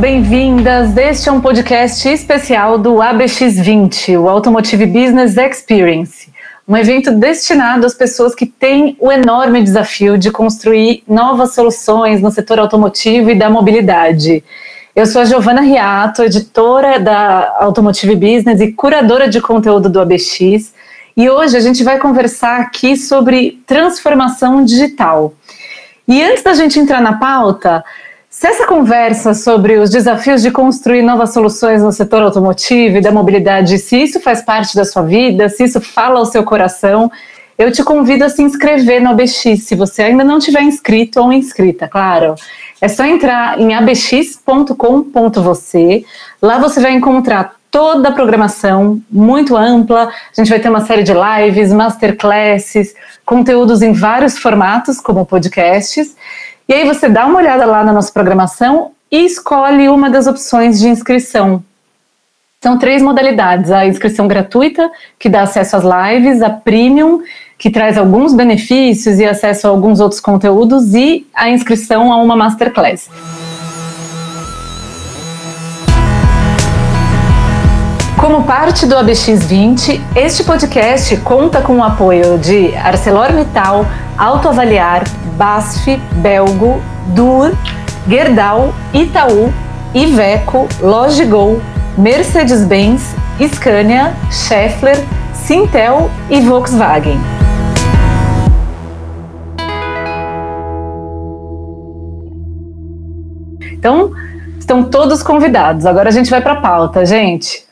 bem-vindas. Este é um podcast especial do ABX20, o Automotive Business Experience, um evento destinado às pessoas que têm o enorme desafio de construir novas soluções no setor automotivo e da mobilidade. Eu sou a Giovana Riato, editora da Automotive Business e curadora de conteúdo do ABX, e hoje a gente vai conversar aqui sobre transformação digital. E antes da gente entrar na pauta, se essa conversa sobre os desafios de construir novas soluções no setor automotivo e da mobilidade, se isso faz parte da sua vida, se isso fala ao seu coração, eu te convido a se inscrever no ABX, se você ainda não tiver inscrito ou inscrita, claro. É só entrar em abx.com.você. Lá você vai encontrar toda a programação muito ampla. A gente vai ter uma série de lives, masterclasses, conteúdos em vários formatos, como podcasts. E aí você dá uma olhada lá na nossa programação e escolhe uma das opções de inscrição. São três modalidades: a inscrição gratuita, que dá acesso às lives, a premium, que traz alguns benefícios e acesso a alguns outros conteúdos, e a inscrição a uma masterclass. Como parte do ABX20, este podcast conta com o apoio de ArcelorMittal, Autoavaliar, BASF, Belgo, Dur, Gerdau, Itaú, Iveco, Logigol, Mercedes-Benz, Scania, Schaeffler, Sintel e Volkswagen. Então, estão todos convidados. Agora a gente vai para a pauta, gente.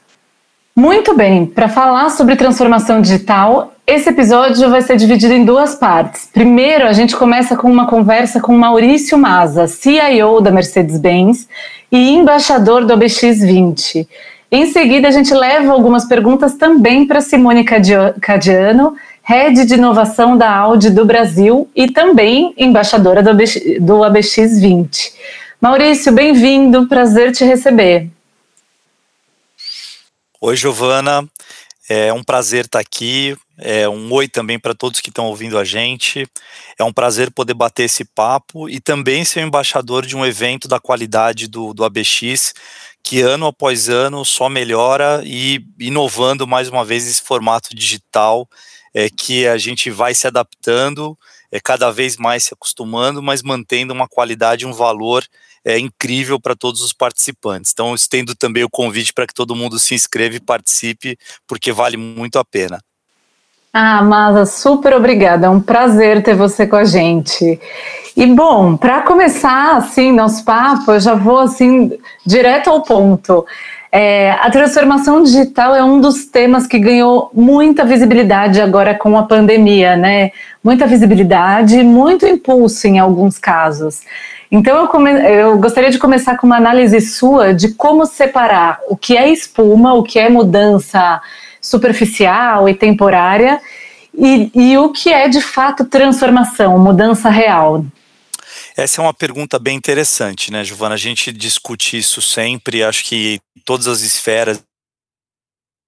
Muito bem, para falar sobre transformação digital, esse episódio vai ser dividido em duas partes. Primeiro, a gente começa com uma conversa com Maurício Maza, CIO da Mercedes-Benz e embaixador do OBX20. Em seguida, a gente leva algumas perguntas também para Simone Cadiano, Head de Inovação da Audi do Brasil e também embaixadora do, do ABX20. Maurício, bem-vindo, prazer te receber. Oi, Giovana, é um prazer estar aqui. É um oi também para todos que estão ouvindo a gente. É um prazer poder bater esse papo e também ser embaixador de um evento da qualidade do, do ABX, que ano após ano só melhora e inovando mais uma vez esse formato digital é, que a gente vai se adaptando, é, cada vez mais se acostumando, mas mantendo uma qualidade, um valor é incrível para todos os participantes. Então, estendo também o convite para que todo mundo se inscreva e participe, porque vale muito a pena. Ah, Masa, super obrigada. É um prazer ter você com a gente. E bom, para começar assim nosso papo, eu já vou assim direto ao ponto. É, a transformação digital é um dos temas que ganhou muita visibilidade agora com a pandemia, né? Muita visibilidade, muito impulso em alguns casos. Então, eu, come... eu gostaria de começar com uma análise sua de como separar o que é espuma, o que é mudança superficial e temporária, e, e o que é de fato transformação, mudança real. Essa é uma pergunta bem interessante, né, Giovana? A gente discute isso sempre, acho que todas as esferas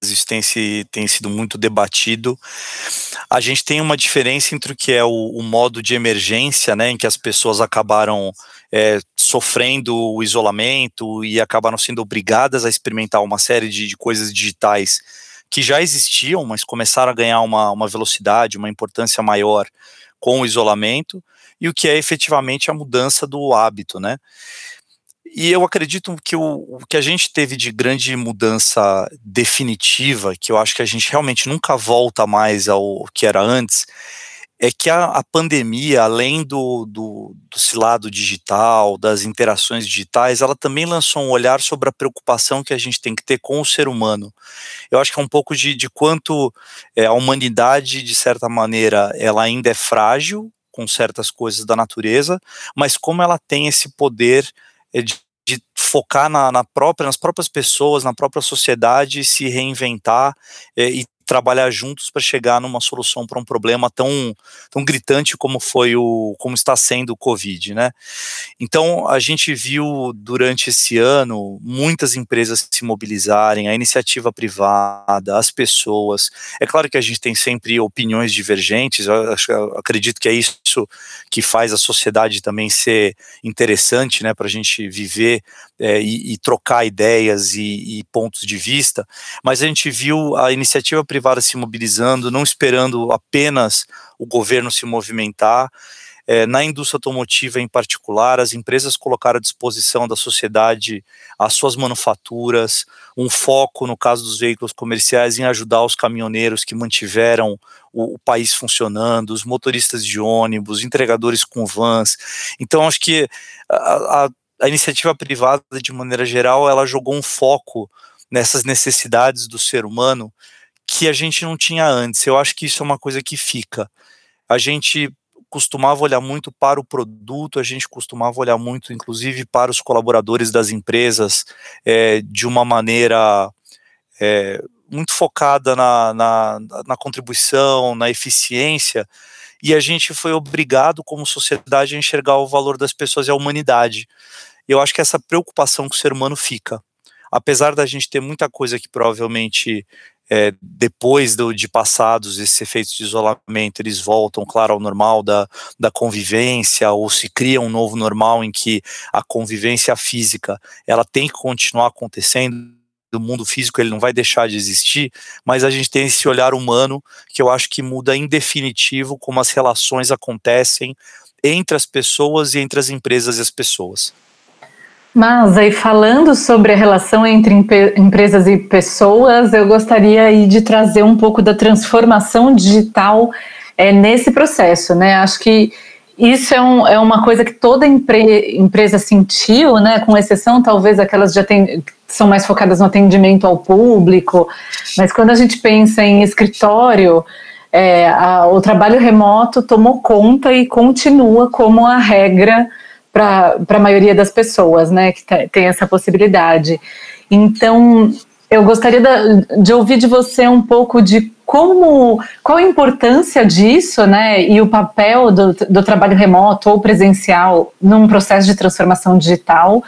isso tem, se, tem sido muito debatido. A gente tem uma diferença entre o que é o, o modo de emergência, né, em que as pessoas acabaram é, sofrendo o isolamento e acabaram sendo obrigadas a experimentar uma série de, de coisas digitais que já existiam, mas começaram a ganhar uma, uma velocidade, uma importância maior com o isolamento, e o que é efetivamente a mudança do hábito, né? E eu acredito que o, o, que a gente teve de grande mudança definitiva, que eu acho que a gente realmente nunca volta mais ao que era antes, é que a, a pandemia, além do, do, do lado digital, das interações digitais, ela também lançou um olhar sobre a preocupação que a gente tem que ter com o ser humano. Eu acho que é um pouco de, de quanto é, a humanidade, de certa maneira, ela ainda é frágil com certas coisas da natureza, mas como ela tem esse poder é de, de focar na, na, própria, nas próprias pessoas, na própria sociedade, se reinventar é, e trabalhar juntos para chegar numa solução para um problema tão, tão gritante como foi o como está sendo o Covid, né? Então a gente viu durante esse ano muitas empresas se mobilizarem, a iniciativa privada, as pessoas. É claro que a gente tem sempre opiniões divergentes. Eu, eu acredito que é isso que faz a sociedade também ser interessante, né, para a gente viver é, e, e, trocar ideias e, e pontos de vista. Mas a gente viu a iniciativa privada se mobilizando, não esperando apenas o governo se movimentar. É, na indústria automotiva em particular, as empresas colocaram à disposição da sociedade as suas manufaturas, um foco, no caso dos veículos comerciais, em ajudar os caminhoneiros que mantiveram o, o país funcionando, os motoristas de ônibus, entregadores com vans. Então, acho que a, a, a iniciativa privada, de maneira geral, ela jogou um foco nessas necessidades do ser humano que a gente não tinha antes. Eu acho que isso é uma coisa que fica. A gente costumava olhar muito para o produto, a gente costumava olhar muito, inclusive, para os colaboradores das empresas é, de uma maneira é, muito focada na, na, na contribuição, na eficiência, e a gente foi obrigado, como sociedade, a enxergar o valor das pessoas e a humanidade. Eu acho que essa preocupação com o ser humano fica apesar da gente ter muita coisa que provavelmente é, depois do, de passados esses efeitos de isolamento, eles voltam, claro, ao normal da, da convivência, ou se cria um novo normal em que a convivência física ela tem que continuar acontecendo do mundo físico ele não vai deixar de existir, mas a gente tem esse olhar humano que eu acho que muda em definitivo como as relações acontecem entre as pessoas e entre as empresas e as pessoas. Mas aí falando sobre a relação entre empresas e pessoas, eu gostaria aí de trazer um pouco da transformação digital é, nesse processo, né? Acho que isso é, um, é uma coisa que toda empre, empresa sentiu, né? Com exceção talvez aquelas tem, são mais focadas no atendimento ao público, mas quando a gente pensa em escritório, é, a, o trabalho remoto tomou conta e continua como a regra para a maioria das pessoas, né, que tem essa possibilidade. Então, eu gostaria de, ouvir de você um pouco de como, qual a importância disso, né, e o papel do, do trabalho remoto ou presencial num processo de transformação digital,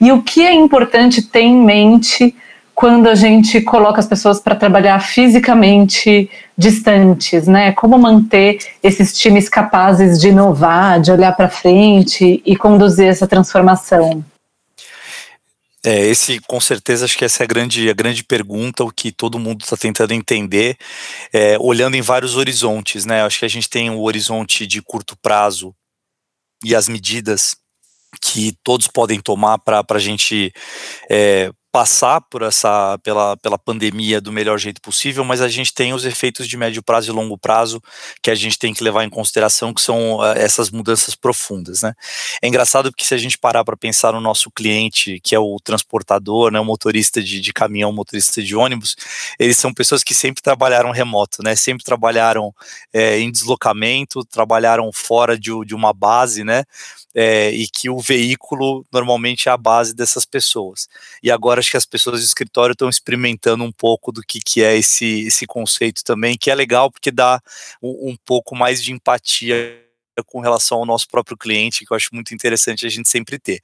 e o que é importante ter em mente quando a gente coloca as pessoas para trabalhar fisicamente distantes, né? Como manter esses times capazes de inovar, de olhar para frente e conduzir essa transformação? É, esse, com certeza, acho que essa é a grande, a grande pergunta, o que todo mundo está tentando entender, é, olhando em vários horizontes, né? Acho que a gente tem o horizonte de curto prazo e as medidas que todos podem tomar para a gente é, passar por essa pela, pela pandemia do melhor jeito possível, mas a gente tem os efeitos de médio prazo e longo prazo que a gente tem que levar em consideração, que são uh, essas mudanças profundas, né? É engraçado porque se a gente parar para pensar no nosso cliente, que é o transportador, né, o motorista de, de caminhão, motorista de ônibus, eles são pessoas que sempre trabalharam remoto, né? Sempre trabalharam é, em deslocamento, trabalharam fora de, de uma base, né? É, e que o veículo normalmente é a base dessas pessoas. E agora acho que as pessoas do escritório estão experimentando um pouco do que, que é esse, esse conceito também, que é legal porque dá um, um pouco mais de empatia com relação ao nosso próprio cliente, que eu acho muito interessante a gente sempre ter.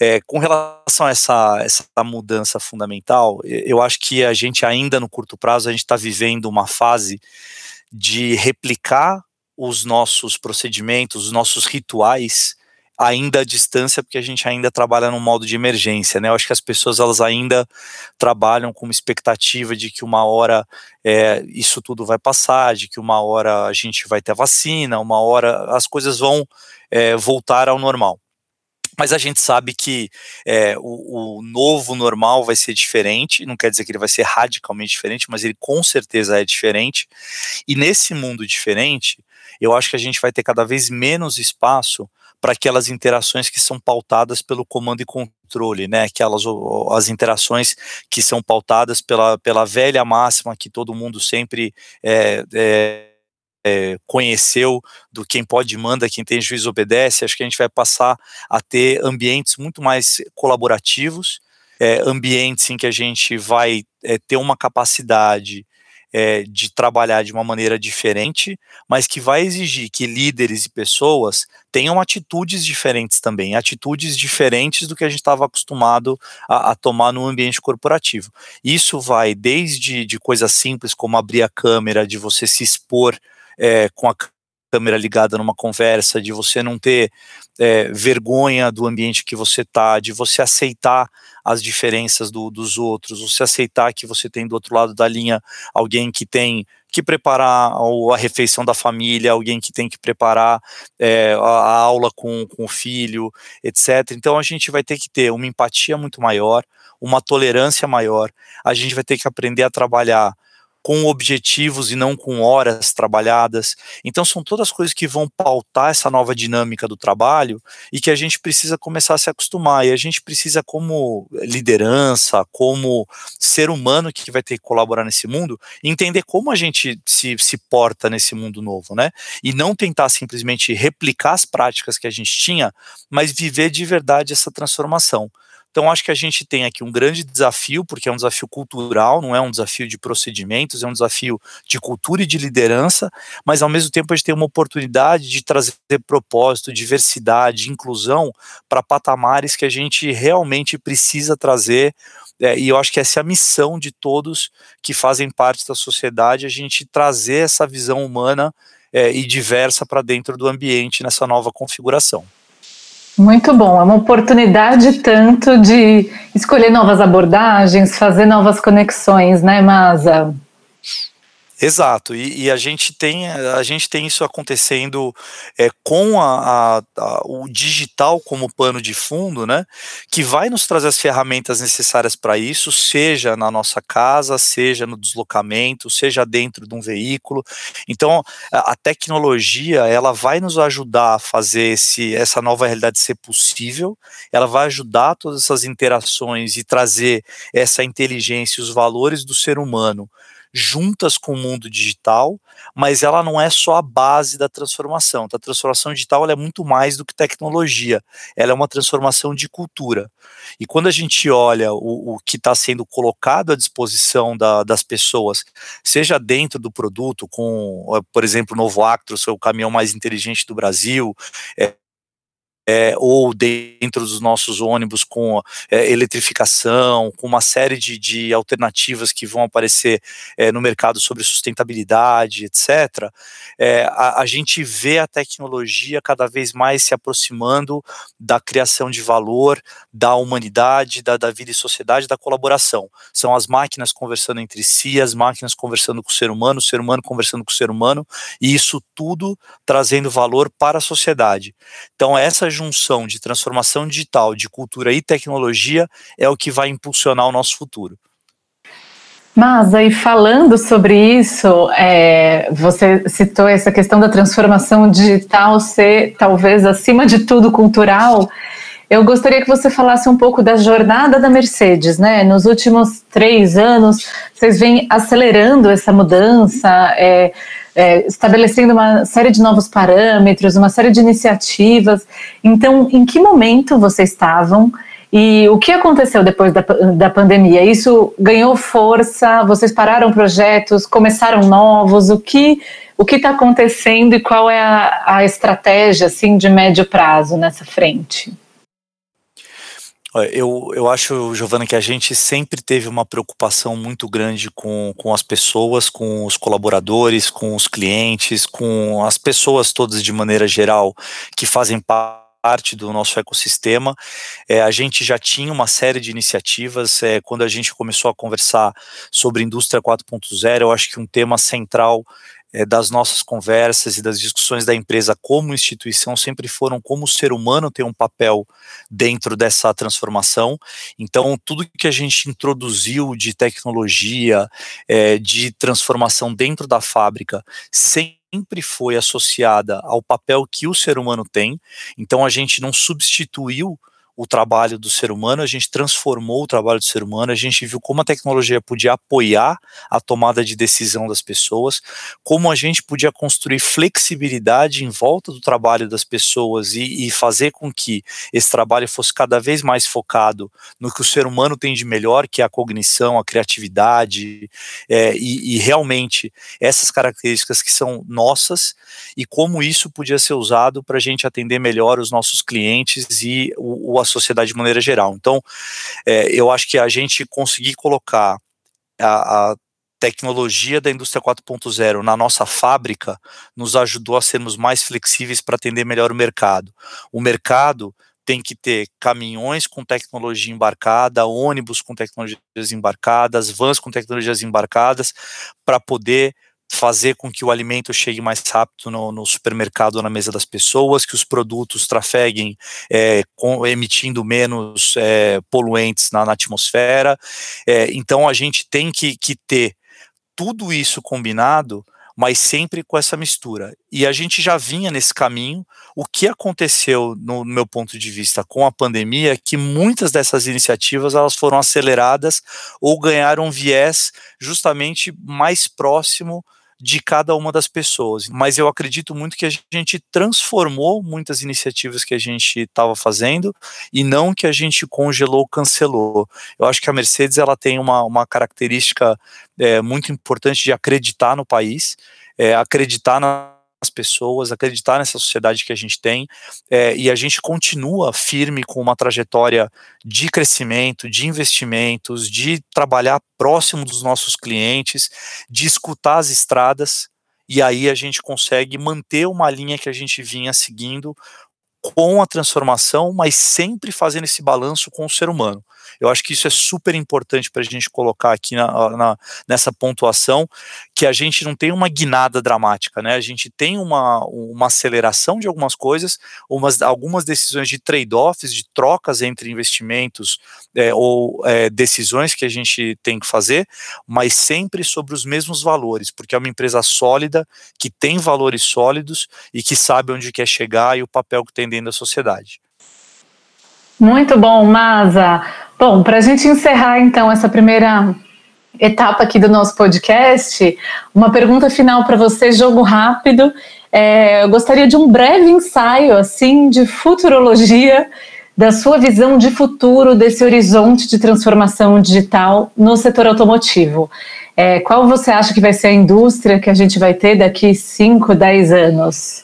É, com relação a essa, essa mudança fundamental, eu acho que a gente ainda no curto prazo, a gente está vivendo uma fase de replicar os nossos procedimentos, os nossos rituais ainda à distância, porque a gente ainda trabalha no modo de emergência, né? Eu acho que as pessoas elas ainda trabalham com uma expectativa de que uma hora é, isso tudo vai passar, de que uma hora a gente vai ter vacina, uma hora as coisas vão é, voltar ao normal. Mas a gente sabe que é, o, o, novo normal vai ser diferente, não quer dizer que ele vai ser radicalmente diferente, mas ele com certeza é diferente. E nesse mundo diferente, eu acho que a gente vai ter cada vez menos espaço para aquelas interações que são pautadas pelo comando e controle, né? Aquelas as interações que são pautadas pela, pela velha máxima que todo mundo sempre é, é, é, conheceu do quem pode manda, quem tem juiz obedece. Acho que a gente vai passar a ter ambientes muito mais colaborativos, é, ambientes em que a gente vai é, ter uma capacidade é, de trabalhar de uma maneira diferente, mas que vai exigir que líderes e pessoas tenham atitudes diferentes também, atitudes diferentes do que a gente estava acostumado a, a, tomar no ambiente corporativo. Isso vai desde de coisas simples como abrir a câmera, de você se expor é, com a câmera ligada numa conversa, de você não ter é, vergonha do ambiente que você está, de você aceitar as diferenças do, dos outros, você aceitar que você tem do outro lado da linha alguém que tem que preparar a refeição da família, alguém que tem que preparar é, a, aula com, com o filho, etc. Então a gente vai ter que ter uma empatia muito maior, uma tolerância maior, a gente vai ter que aprender a trabalhar com objetivos e não com horas trabalhadas. Então, são todas coisas que vão pautar essa nova dinâmica do trabalho e que a gente precisa começar a se acostumar. E a gente precisa, como liderança, como ser humano que vai ter que colaborar nesse mundo, entender como a gente se, se porta nesse mundo novo, né? E não tentar simplesmente replicar as práticas que a gente tinha, mas viver de verdade essa transformação. Então, acho que a gente tem aqui um grande desafio, porque é um desafio cultural, não é um desafio de procedimentos, é um desafio de cultura e de liderança, mas ao mesmo tempo a gente tem uma oportunidade de trazer propósito, diversidade, inclusão para patamares que a gente realmente precisa trazer. É, e eu acho que essa é a missão de todos que fazem parte da sociedade, a gente trazer essa visão humana é, e diversa para dentro do ambiente nessa nova configuração. Muito bom, é uma oportunidade tanto de escolher novas abordagens, fazer novas conexões, né, Masa? Exato, e, e, a gente tem a gente tem isso acontecendo é, com a, a, a, o digital como pano de fundo, né? Que vai nos trazer as ferramentas necessárias para isso, seja na nossa casa, seja no deslocamento, seja dentro de um veículo. Então, a, a tecnologia ela vai nos ajudar a fazer esse, essa nova realidade ser possível. Ela vai ajudar todas essas interações e trazer essa inteligência, os valores do ser humano juntas com o mundo digital, mas ela não é só a base da transformação. A transformação digital é muito mais do que tecnologia, ela é uma transformação de cultura. E quando a gente olha o, o que está sendo colocado à disposição da, das pessoas, seja dentro do produto, com, por exemplo, o novo Actros, o caminhão mais inteligente do Brasil, é, é, ou dentro dos nossos ônibus com é, eletrificação, com uma série de, de alternativas que vão aparecer é, no mercado sobre sustentabilidade, etc., é, a, a, gente vê a tecnologia cada vez mais se aproximando da criação de valor, da humanidade, da, da vida e sociedade, da colaboração. São as máquinas conversando entre si, as máquinas conversando com o ser humano, o ser humano conversando com o ser humano, e isso tudo trazendo valor para a sociedade. Então, essa junção de transformação digital, de cultura e tecnologia é o que vai impulsionar o nosso futuro. Mas aí falando sobre isso, é, você citou essa questão da transformação digital ser talvez acima de tudo cultural. Eu gostaria que você falasse um pouco da jornada da Mercedes, né? Nos últimos três anos, vocês vêm acelerando essa mudança. É, é, estabelecendo uma série de novos parâmetros, uma série de iniciativas. Então, em que momento vocês estavam e o que aconteceu depois da, da pandemia? Isso ganhou força? Vocês pararam projetos? Começaram novos? O que o que está acontecendo e qual é a, a estratégia assim de médio prazo nessa frente? Eu, eu acho, Giovana, que a gente sempre teve uma preocupação muito grande com, com as pessoas, com os colaboradores, com os clientes, com as pessoas todas de maneira geral que fazem parte do nosso ecossistema. É, a gente já tinha uma série de iniciativas. É, quando a gente começou a conversar sobre indústria 4.0, eu acho que um tema central é, das nossas conversas e das discussões da empresa como instituição sempre foram como o ser humano tem um papel dentro dessa transformação. Então, tudo que a gente introduziu de tecnologia, é, de transformação dentro da fábrica, sempre foi associada ao papel que o ser humano tem. Então, a gente não substituiu o trabalho do ser humano, a gente transformou o trabalho do ser humano, a gente viu como a tecnologia podia apoiar a tomada de decisão das pessoas, como a gente podia construir flexibilidade em volta do trabalho das pessoas e, e fazer com que esse trabalho fosse cada vez mais focado no que o ser humano tem de melhor, que é a cognição, a criatividade, é, e, e realmente essas características que são nossas e como isso podia ser usado para a gente atender melhor os nossos clientes e o, o a sociedade de maneira geral. Então, é, eu acho que a gente conseguir colocar a, a tecnologia da indústria 4.0 na nossa fábrica nos ajudou a sermos mais flexíveis para atender melhor o mercado. O mercado tem que ter caminhões com tecnologia embarcada, ônibus com tecnologias embarcadas, vans com tecnologias embarcadas, para poder fazer com que o alimento chegue mais rápido no, no supermercado ou na mesa das pessoas, que os produtos trafeguem é, com, emitindo menos é, poluentes na, na atmosfera. É, então a gente tem que, que ter tudo isso combinado mas sempre com essa mistura. E a gente já vinha nesse caminho. O que aconteceu, no meu ponto de vista, com a pandemia, é que muitas dessas iniciativas elas foram aceleradas ou ganharam um viés justamente mais próximo de cada uma das pessoas. Mas eu acredito muito que a gente transformou muitas iniciativas que a gente estava fazendo e não que a gente congelou, cancelou. Eu acho que a Mercedes ela tem uma, uma característica é, muito importante de acreditar no país, é, acreditar na as pessoas, acreditar nessa sociedade que a gente tem, é, e a gente continua firme com uma trajetória de crescimento, de investimentos, de trabalhar próximo dos nossos clientes, de escutar as estradas, e aí a gente consegue manter uma linha que a gente vinha seguindo com a transformação, mas sempre fazendo esse balanço com o ser humano. Eu acho que isso é super importante para a gente colocar aqui na, na, nessa pontuação, que a gente não tem uma guinada dramática, né? A gente tem uma, uma aceleração de algumas coisas, umas, algumas decisões de trade-offs, de trocas entre investimentos é, ou é, decisões que a gente tem que fazer, mas sempre sobre os mesmos valores, porque é uma empresa sólida, que tem valores sólidos e que sabe onde quer chegar e o papel que tem dentro da sociedade. Muito bom, Maza. Bom, para a gente encerrar então essa primeira etapa aqui do nosso podcast, uma pergunta final para você, jogo rápido. É, eu gostaria de um breve ensaio assim de futurologia da sua visão de futuro desse horizonte de transformação digital no setor automotivo. É, qual você acha que vai ser a indústria que a gente vai ter daqui 5, 10 anos?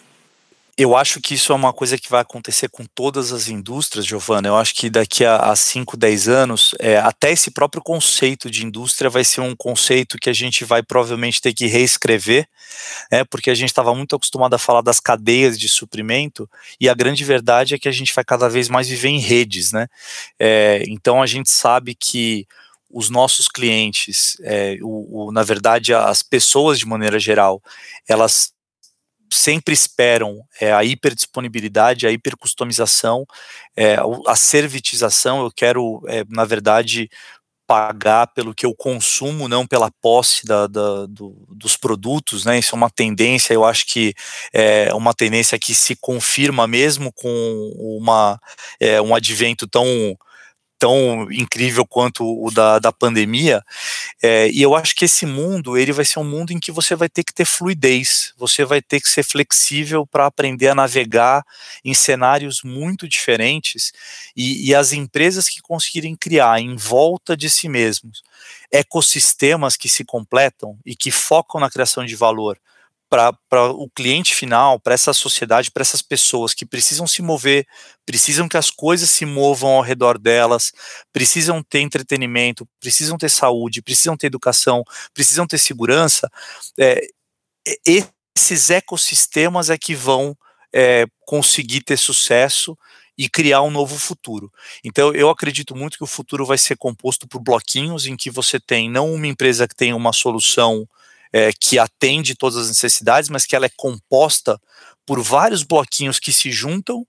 Eu acho que isso é uma coisa que vai acontecer com todas as indústrias, Giovana. Eu acho que daqui a 5, 10 anos, é, até esse próprio conceito de indústria vai ser um conceito que a gente vai provavelmente ter que reescrever, né, porque a gente estava muito acostumado a falar das cadeias de suprimento, e a grande verdade é que a gente vai cada vez mais viver em redes. Né? É, então a gente sabe que os nossos clientes, é, o, o, na verdade, as pessoas de maneira geral, elas sempre esperam é, a hiperdisponibilidade, a hipercustomização, é, a servitização. Eu quero, é, na verdade, pagar pelo que eu consumo, não pela posse da, da, do, dos produtos, né? Isso é uma tendência, eu acho que é uma tendência que se confirma mesmo com uma, é, um advento tão tão incrível quanto o da, da pandemia, é, e eu acho que esse mundo, ele vai ser um mundo em que você vai ter que ter fluidez, você vai ter que ser flexível para aprender a navegar em cenários muito diferentes, e, e as empresas que conseguirem criar em volta de si mesmos ecossistemas que se completam e que focam na criação de valor, para o cliente final, para essa sociedade, para essas pessoas que precisam se mover, precisam que as coisas se movam ao redor delas, precisam ter entretenimento, precisam ter saúde, precisam ter educação, precisam ter segurança, é, esses ecossistemas é que vão é, conseguir ter sucesso e criar um novo futuro. Então, eu acredito muito que o futuro vai ser composto por bloquinhos em que você tem não uma empresa que tem uma solução é, que atende todas as necessidades, mas que ela é composta por vários bloquinhos que se juntam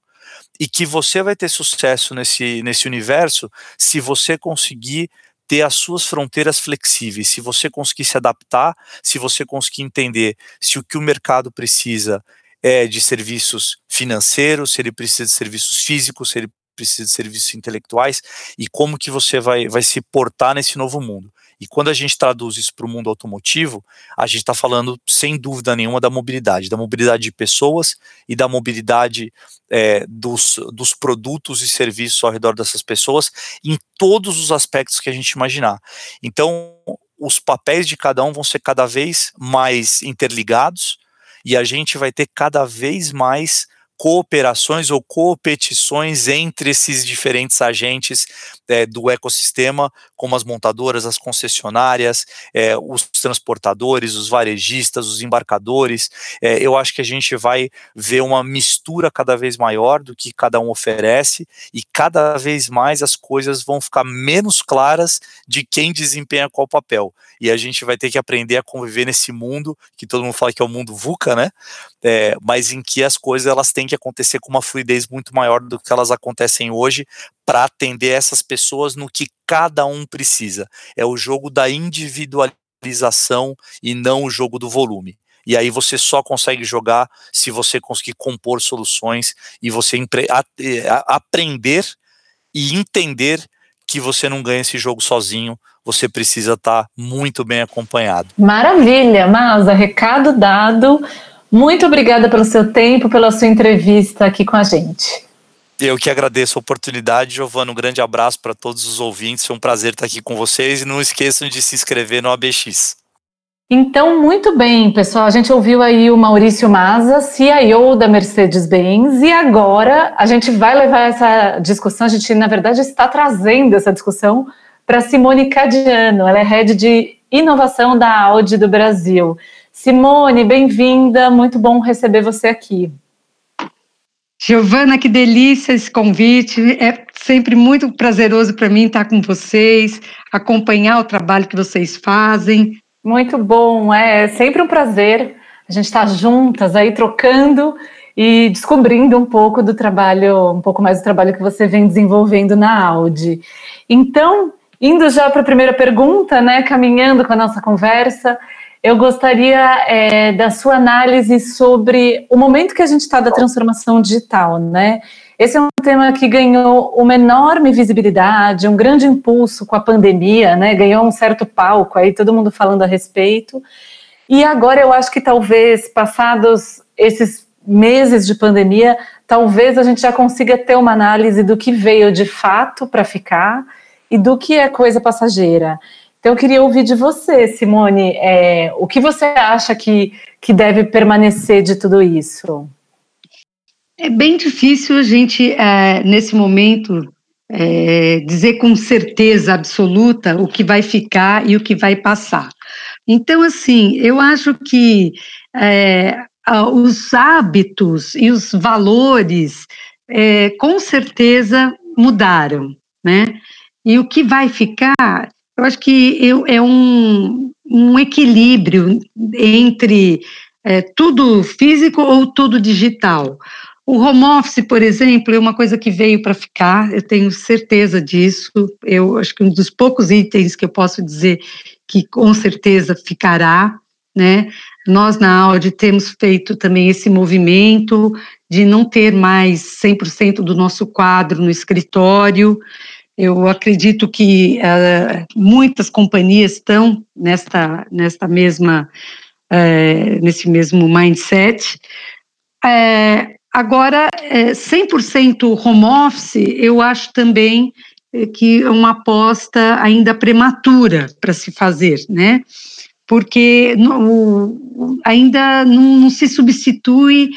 e que você vai ter sucesso nesse, nesse universo se você conseguir ter as suas fronteiras flexíveis, se você conseguir se adaptar, se você conseguir entender se o que o mercado precisa é de serviços financeiros, se ele precisa de serviços físicos, se ele precisa de serviços intelectuais e como que você vai, vai se portar nesse novo mundo. E quando a gente traduz isso para o mundo automotivo, a gente está falando, sem dúvida nenhuma, da mobilidade, da mobilidade de pessoas e da mobilidade é, dos, dos produtos e serviços ao redor dessas pessoas, em todos os aspectos que a gente imaginar. Então, os papéis de cada um vão ser cada vez mais interligados e a gente vai ter cada vez mais cooperações ou competições entre esses diferentes agentes é, do ecossistema, como as montadoras, as concessionárias, é, os transportadores, os varejistas, os embarcadores. É, eu acho que a gente vai ver uma mistura cada vez maior do que cada um oferece e cada vez mais as coisas vão ficar menos claras de quem desempenha qual papel. E a gente vai ter que aprender a conviver nesse mundo que todo mundo fala que é o mundo VUCA, né? É, mas em que as coisas elas têm que acontecer com uma fluidez muito maior do que elas acontecem hoje para atender essas pessoas no que cada um precisa. É o jogo da individualização e não o jogo do volume. E aí você só consegue jogar se você conseguir compor soluções e você aprender e entender que você não ganha esse jogo sozinho, você precisa estar tá muito bem acompanhado. Maravilha, Masa, recado dado. Muito obrigada pelo seu tempo, pela sua entrevista aqui com a gente. Eu que agradeço a oportunidade, Giovana. Um grande abraço para todos os ouvintes. Foi um prazer estar aqui com vocês e não esqueçam de se inscrever no ABX. Então, muito bem, pessoal. A gente ouviu aí o Maurício Maza, CIO da Mercedes-Benz, e agora a gente vai levar essa discussão. A gente, na verdade, está trazendo essa discussão para Simone Cadiano. Ela é head de inovação da Audi do Brasil. Simone, bem-vinda, muito bom receber você aqui. Giovana, que delícia esse convite. É sempre muito prazeroso para mim estar com vocês, acompanhar o trabalho que vocês fazem. Muito bom, é sempre um prazer a gente estar juntas aí trocando e descobrindo um pouco do trabalho, um pouco mais do trabalho que você vem desenvolvendo na Audi. Então, indo já para a primeira pergunta, né, caminhando com a nossa conversa, eu gostaria é, da sua análise sobre o momento que a gente está da transformação digital, né? Esse é um tema que ganhou uma enorme visibilidade, um grande impulso com a pandemia, né? Ganhou um certo palco aí, todo mundo falando a respeito. E agora eu acho que talvez, passados esses meses de pandemia, talvez a gente já consiga ter uma análise do que veio de fato para ficar e do que é coisa passageira. Então, eu queria ouvir de você, Simone, é, o que você acha que, que deve permanecer de tudo isso? É bem difícil a gente, é, nesse momento, é, dizer com certeza absoluta o que vai ficar e o que vai passar. Então, assim, eu acho que é, os hábitos e os valores, é, com certeza, mudaram, né? E o que vai ficar eu acho que eu, é um, um equilíbrio entre é, tudo físico ou tudo digital. O home office, por exemplo, é uma coisa que veio para ficar, eu tenho certeza disso. Eu acho que um dos poucos itens que eu posso dizer que com certeza ficará, né? Nós na Audi temos feito também esse movimento de não ter mais 100% do nosso quadro no escritório, eu acredito que uh, muitas companhias estão nesta, nesta mesma, uh, nesse mesmo mindset. Uh, agora, 100% home office, eu acho também que é uma aposta ainda prematura para se fazer, né? Porque no, ainda não, não se substitui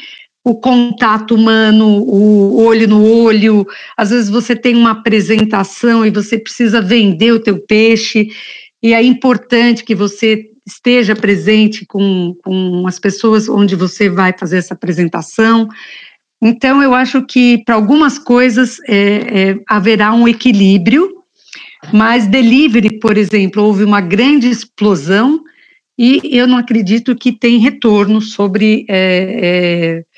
o contato humano, o olho no olho. Às vezes você tem uma apresentação e você precisa vender o teu peixe, e é importante que você esteja presente com, com as pessoas onde você vai fazer essa apresentação. Então, eu acho que para algumas coisas é, é, haverá um equilíbrio, mas delivery, por exemplo, houve uma grande explosão e eu não acredito que tem retorno sobre é, é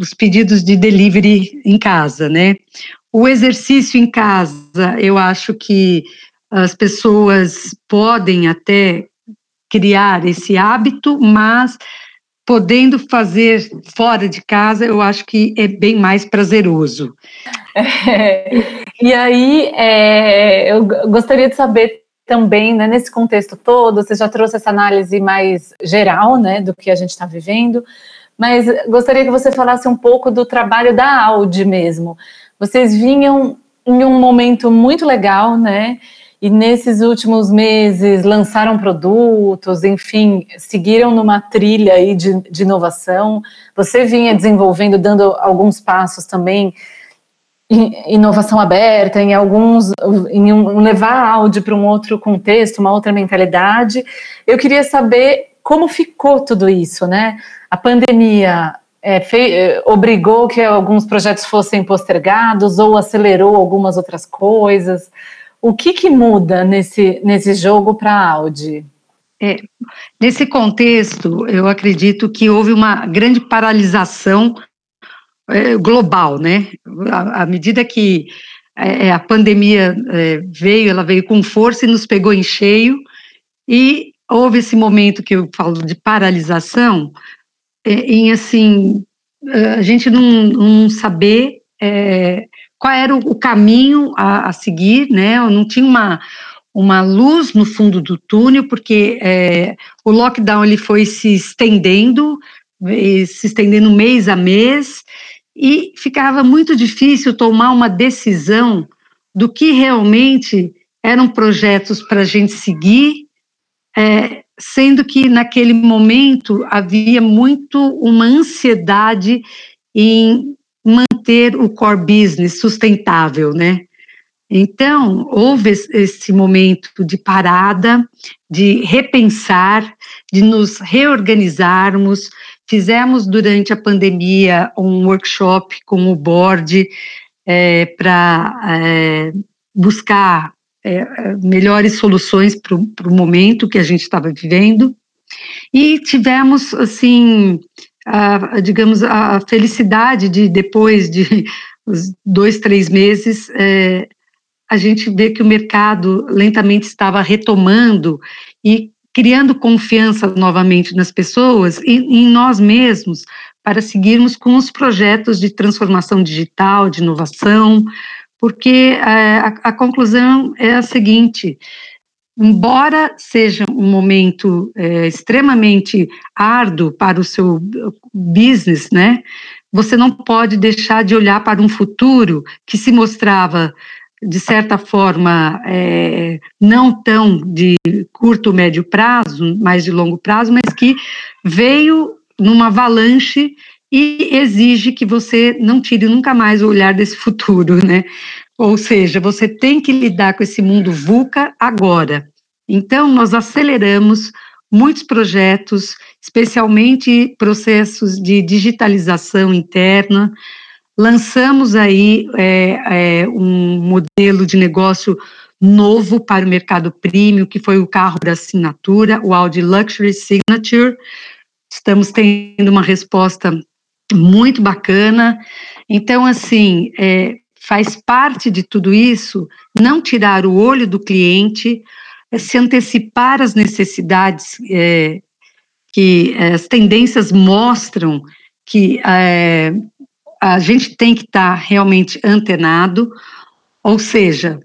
os pedidos de delivery em casa, né? O exercício em casa, eu acho que as pessoas podem até criar esse hábito, mas podendo fazer fora de casa, eu acho que é bem mais prazeroso. É, e aí, é, eu gostaria de saber também, né, nesse contexto todo, você já trouxe essa análise mais geral, né, do que a gente está vivendo, mas gostaria que você falasse um pouco do trabalho da Audi mesmo. Vocês vinham em um momento muito legal, né, e nesses últimos meses lançaram produtos, enfim, seguiram numa trilha aí de, de inovação. Você vinha desenvolvendo, dando alguns passos também inovação aberta, em alguns, em um, levar a Audi para um outro contexto, uma outra mentalidade. Eu queria saber como ficou tudo isso, né? A pandemia é, fei, obrigou que alguns projetos fossem postergados ou acelerou algumas outras coisas. O que, que muda nesse, nesse jogo para a Audi? É, nesse contexto, eu acredito que houve uma grande paralisação é, global, né? À, medida que é, a pandemia é, veio, ela veio com força e nos pegou em cheio, e houve esse momento que eu falo de paralisação, é, em assim, a gente não, não saber é, qual era o, caminho a, a, seguir, né? Eu não tinha uma, uma luz no fundo do túnel, porque é, o lockdown ele foi se estendendo, se estendendo mês a mês, e ficava muito difícil tomar uma decisão do que realmente eram projetos para a gente seguir, é, sendo que naquele momento havia muito uma ansiedade em manter o core business sustentável, né? Então, houve esse momento de parada, de repensar, de nos reorganizarmos. Fizemos durante a pandemia um workshop com o board é, para é, buscar é, melhores soluções para o momento que a gente estava vivendo. E tivemos, assim, a, digamos, a felicidade de, depois de dois, três meses, é, a gente vê que o mercado lentamente estava retomando e criando confiança novamente nas pessoas e em nós mesmos para seguirmos com os projetos de transformação digital, de inovação, porque é, a, a conclusão é a seguinte: embora seja um momento é, extremamente árduo para o seu business, né? Você não pode deixar de olhar para um futuro que se mostrava de certa forma é, não tão de curto médio prazo, mas de longo prazo, mas que veio numa avalanche e exige que você não tire nunca mais o olhar desse futuro, né? Ou seja, você tem que lidar com esse mundo VUCA agora. Então, nós aceleramos muitos projetos, especialmente processos de digitalização interna. Lançamos aí é, é, um modelo de negócio novo para o mercado premium, que foi o carro da assinatura, o Audi Luxury Signature. Estamos tendo uma resposta muito bacana. Então, assim, é, faz parte de tudo isso não tirar o olho do cliente, é se antecipar às necessidades é, que as tendências mostram que é, a gente tem que estar tá realmente antenado, ou seja,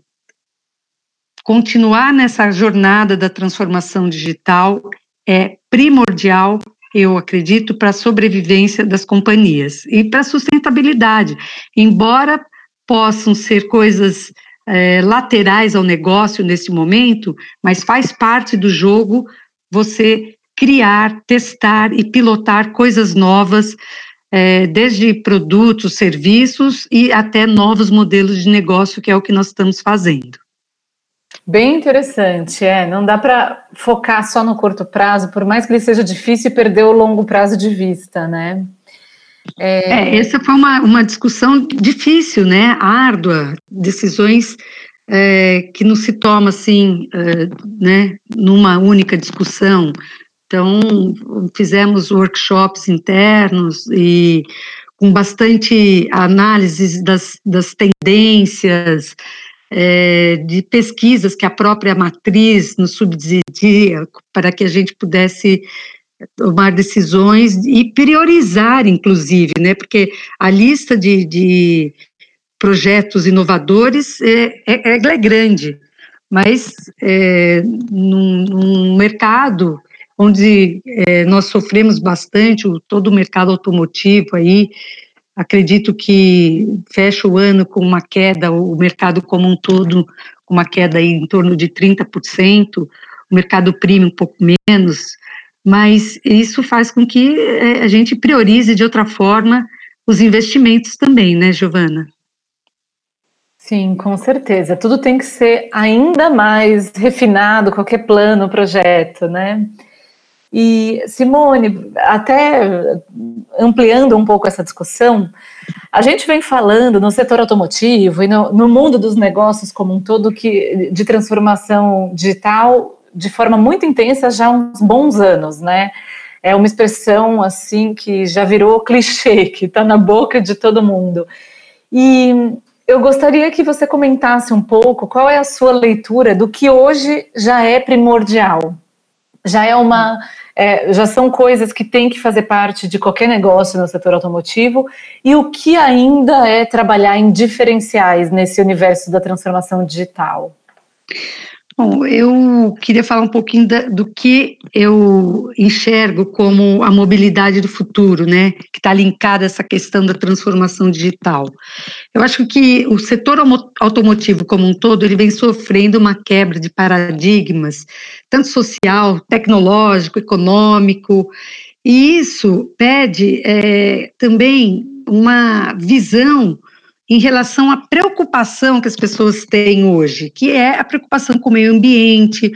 continuar nessa jornada da transformação digital é primordial eu acredito, para a sobrevivência das companhias e para a sustentabilidade. Embora possam ser coisas é, laterais ao negócio nesse momento, mas faz parte do jogo você criar, testar e pilotar coisas novas, é, desde produtos, serviços e até novos modelos de negócio, que é o que nós estamos fazendo. Bem interessante, é. Não dá para focar só no curto prazo, por mais que ele seja difícil, perder o longo prazo de vista, né? É, é essa foi uma, uma discussão difícil, né? Árdua, decisões é, que não se toma assim, é, né? Numa única discussão. Então, fizemos workshops internos e com bastante análise das, das tendências, é, de pesquisas que a própria matriz nos subsidia para que a gente pudesse tomar decisões e priorizar, inclusive, né? Porque a lista de, de projetos inovadores é, é, é grande, mas é, num, num, mercado onde é, nós sofremos bastante, o, todo o mercado automotivo aí, acredito que fecha o ano com uma queda, o mercado como um todo, com uma queda em torno de 30%, o mercado premium um pouco menos, mas isso faz com que é, a gente priorize de outra forma os investimentos também, né, Giovana? Sim, com certeza. Tudo tem que ser ainda mais refinado, qualquer plano, projeto, né? E, Simone, até ampliando um pouco essa discussão, a gente vem falando no setor automotivo e no, no mundo dos negócios como um todo que, de transformação digital de forma muito intensa já há uns bons anos, né? É uma expressão assim que já virou clichê, que está na boca de todo mundo. E eu gostaria que você comentasse um pouco qual é a sua leitura do que hoje já é primordial. Já é uma, é, já são coisas que têm que fazer parte de qualquer negócio no setor automotivo e o que ainda é trabalhar em diferenciais nesse universo da transformação digital. Bom, eu queria falar um pouquinho da, do que eu enxergo como a mobilidade do futuro, né, que está linkada a essa questão da transformação digital. Eu acho que o setor automotivo como um todo, ele vem sofrendo uma quebra de paradigmas, tanto social, tecnológico, econômico, e isso pede é, também uma visão em relação à preocupação que as pessoas têm hoje, que é a preocupação com o meio ambiente,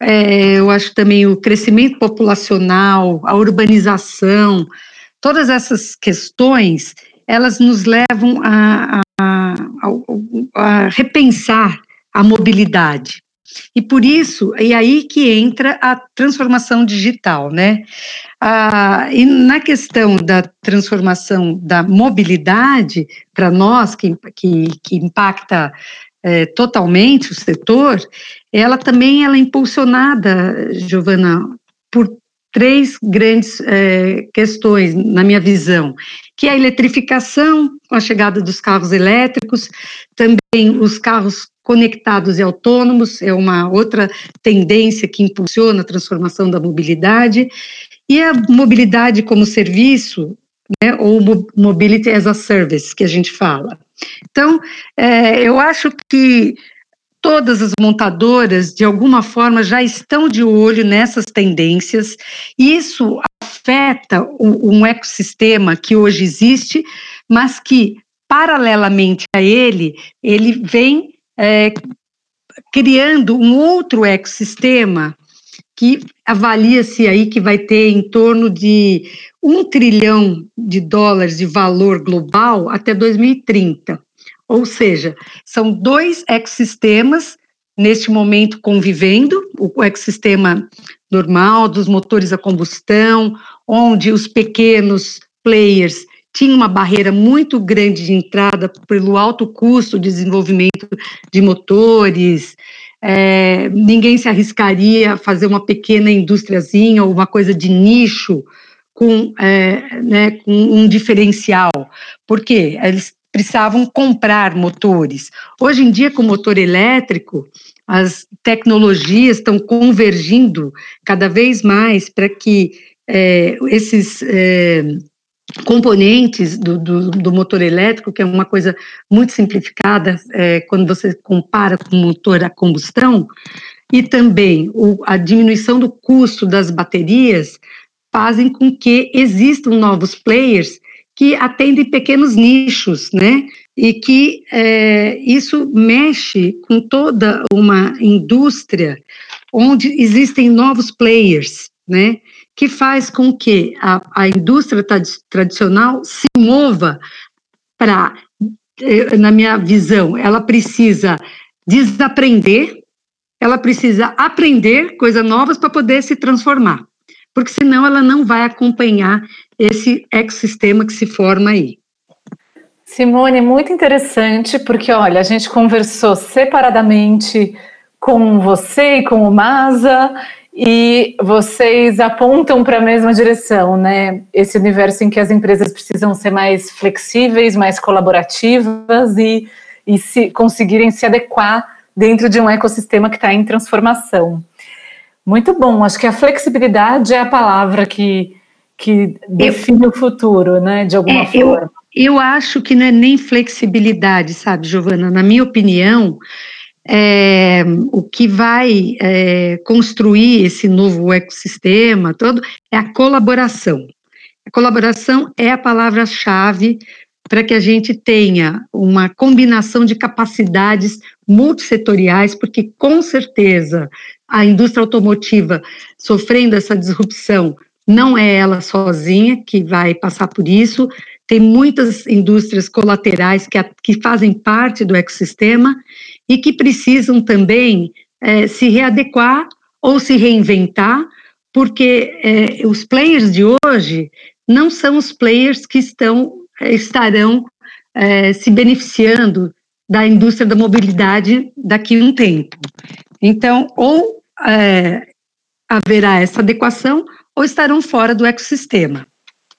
é, eu acho também o crescimento populacional, a urbanização, todas essas questões, elas nos levam a, a, a, a repensar a mobilidade. E por isso, é aí que entra a transformação digital, né? Ah, e na questão da transformação da mobilidade, para nós, que, que, que impacta é, totalmente o setor, ela também ela é impulsionada, Giovana, por três grandes é, questões, na minha visão, que é a eletrificação, com a chegada dos carros elétricos, também os carros conectados e autônomos, é uma outra tendência que impulsiona a transformação da mobilidade, e a mobilidade como serviço, né, ou mobility as a service, que a gente fala. Então, é, eu acho que todas as montadoras, de alguma forma, já estão de olho nessas tendências, e isso afeta um ecossistema que hoje existe, mas que, paralelamente a ele, ele vem é, criando um outro ecossistema que avalia-se aí que vai ter em torno de um trilhão de dólares de valor global até 2030. Ou seja, são dois ecossistemas neste momento convivendo, o ecossistema normal dos motores a combustão, onde os pequenos players tinha uma barreira muito grande de entrada pelo alto custo de desenvolvimento de motores, é, ninguém se arriscaria a fazer uma pequena indústriazinha ou uma coisa de nicho com, é, né, com um diferencial, porque eles precisavam comprar motores. Hoje em dia, com motor elétrico, as tecnologias estão convergindo cada vez mais para que é, esses é, componentes do, do, do, motor elétrico, que é uma coisa muito simplificada é, quando você compara com o motor a combustão, e também o, a diminuição do custo das baterias fazem com que existam novos players que atendem pequenos nichos, né? E que é, isso mexe com toda uma indústria onde existem novos players, né? Que faz com que a, a indústria tradicional se mova para, eh, na minha visão, ela precisa desaprender, ela precisa aprender coisas novas para poder se transformar, porque senão ela não vai acompanhar esse ecossistema que se forma aí. Simone, muito interessante, porque olha, a gente conversou separadamente com você e com o Masa, e vocês apontam para a mesma direção, né? Esse universo em que as empresas precisam ser mais flexíveis, mais colaborativas e, e se conseguirem se adequar dentro de um ecossistema que está em transformação. Muito bom, acho que a flexibilidade é a palavra que, que define eu, o futuro, né? De alguma é, forma. Eu, eu acho que não é nem flexibilidade, sabe, Giovana? Na minha opinião, é, o que vai é, construir esse novo ecossistema todo é a colaboração. A colaboração é a palavra-chave para que a gente tenha uma combinação de capacidades multissetoriais, porque com certeza a indústria automotiva sofrendo essa disrupção não é ela sozinha que vai passar por isso, tem muitas indústrias colaterais que, que fazem parte do ecossistema e que precisam também é, se readequar ou se reinventar, porque é, os players de hoje não são os players que estão estarão é, se beneficiando da indústria da mobilidade daqui a um tempo. Então, ou é, haverá essa adequação ou estarão fora do ecossistema.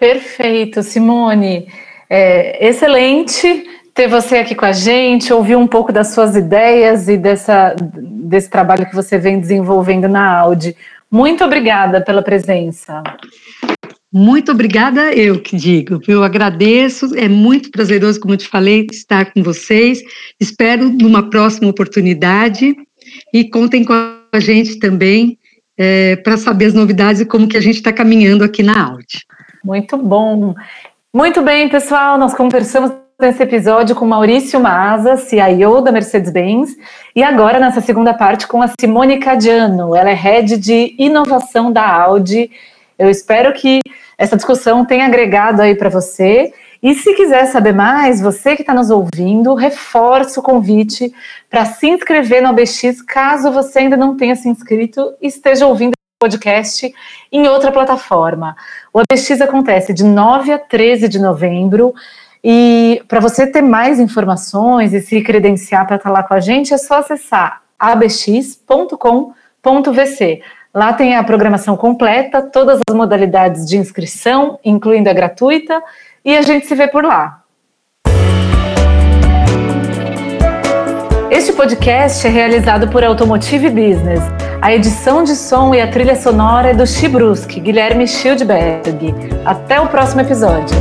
Perfeito, Simone. É, excelente ter você aqui com a gente, ouvir um pouco das suas ideias e dessa, desse trabalho que você vem desenvolvendo na Audi. Muito obrigada pela presença. Muito obrigada, eu que digo. Eu agradeço, é muito prazeroso, como eu te falei, estar com vocês. Espero numa próxima oportunidade e contem com a gente também é, para saber as novidades e como que a gente está caminhando aqui na Audi. Muito bom. Muito bem, pessoal, nós conversamos nesse episódio com Maurício Maza, CIO da Mercedes-Benz, e agora nessa segunda parte com a Simone Cadiano, ela é head de inovação da Audi. Eu espero que essa discussão tenha agregado aí para você. E se quiser saber mais, você que está nos ouvindo, reforço o convite para se inscrever no ABX, caso você ainda não tenha se inscrito e esteja ouvindo podcast em outra plataforma. O ABX acontece de 9 a 13 de novembro. E para você ter mais informações e se credenciar para estar tá lá com a gente, é só acessar abx.com.vc. Lá tem a programação completa, todas as modalidades de inscrição, incluindo a gratuita, e a gente se vê por lá. Este podcast é realizado por Automotive Business. A edição de som e a trilha sonora é do Chibruski, Guilherme Schildberg. Até o próximo episódio.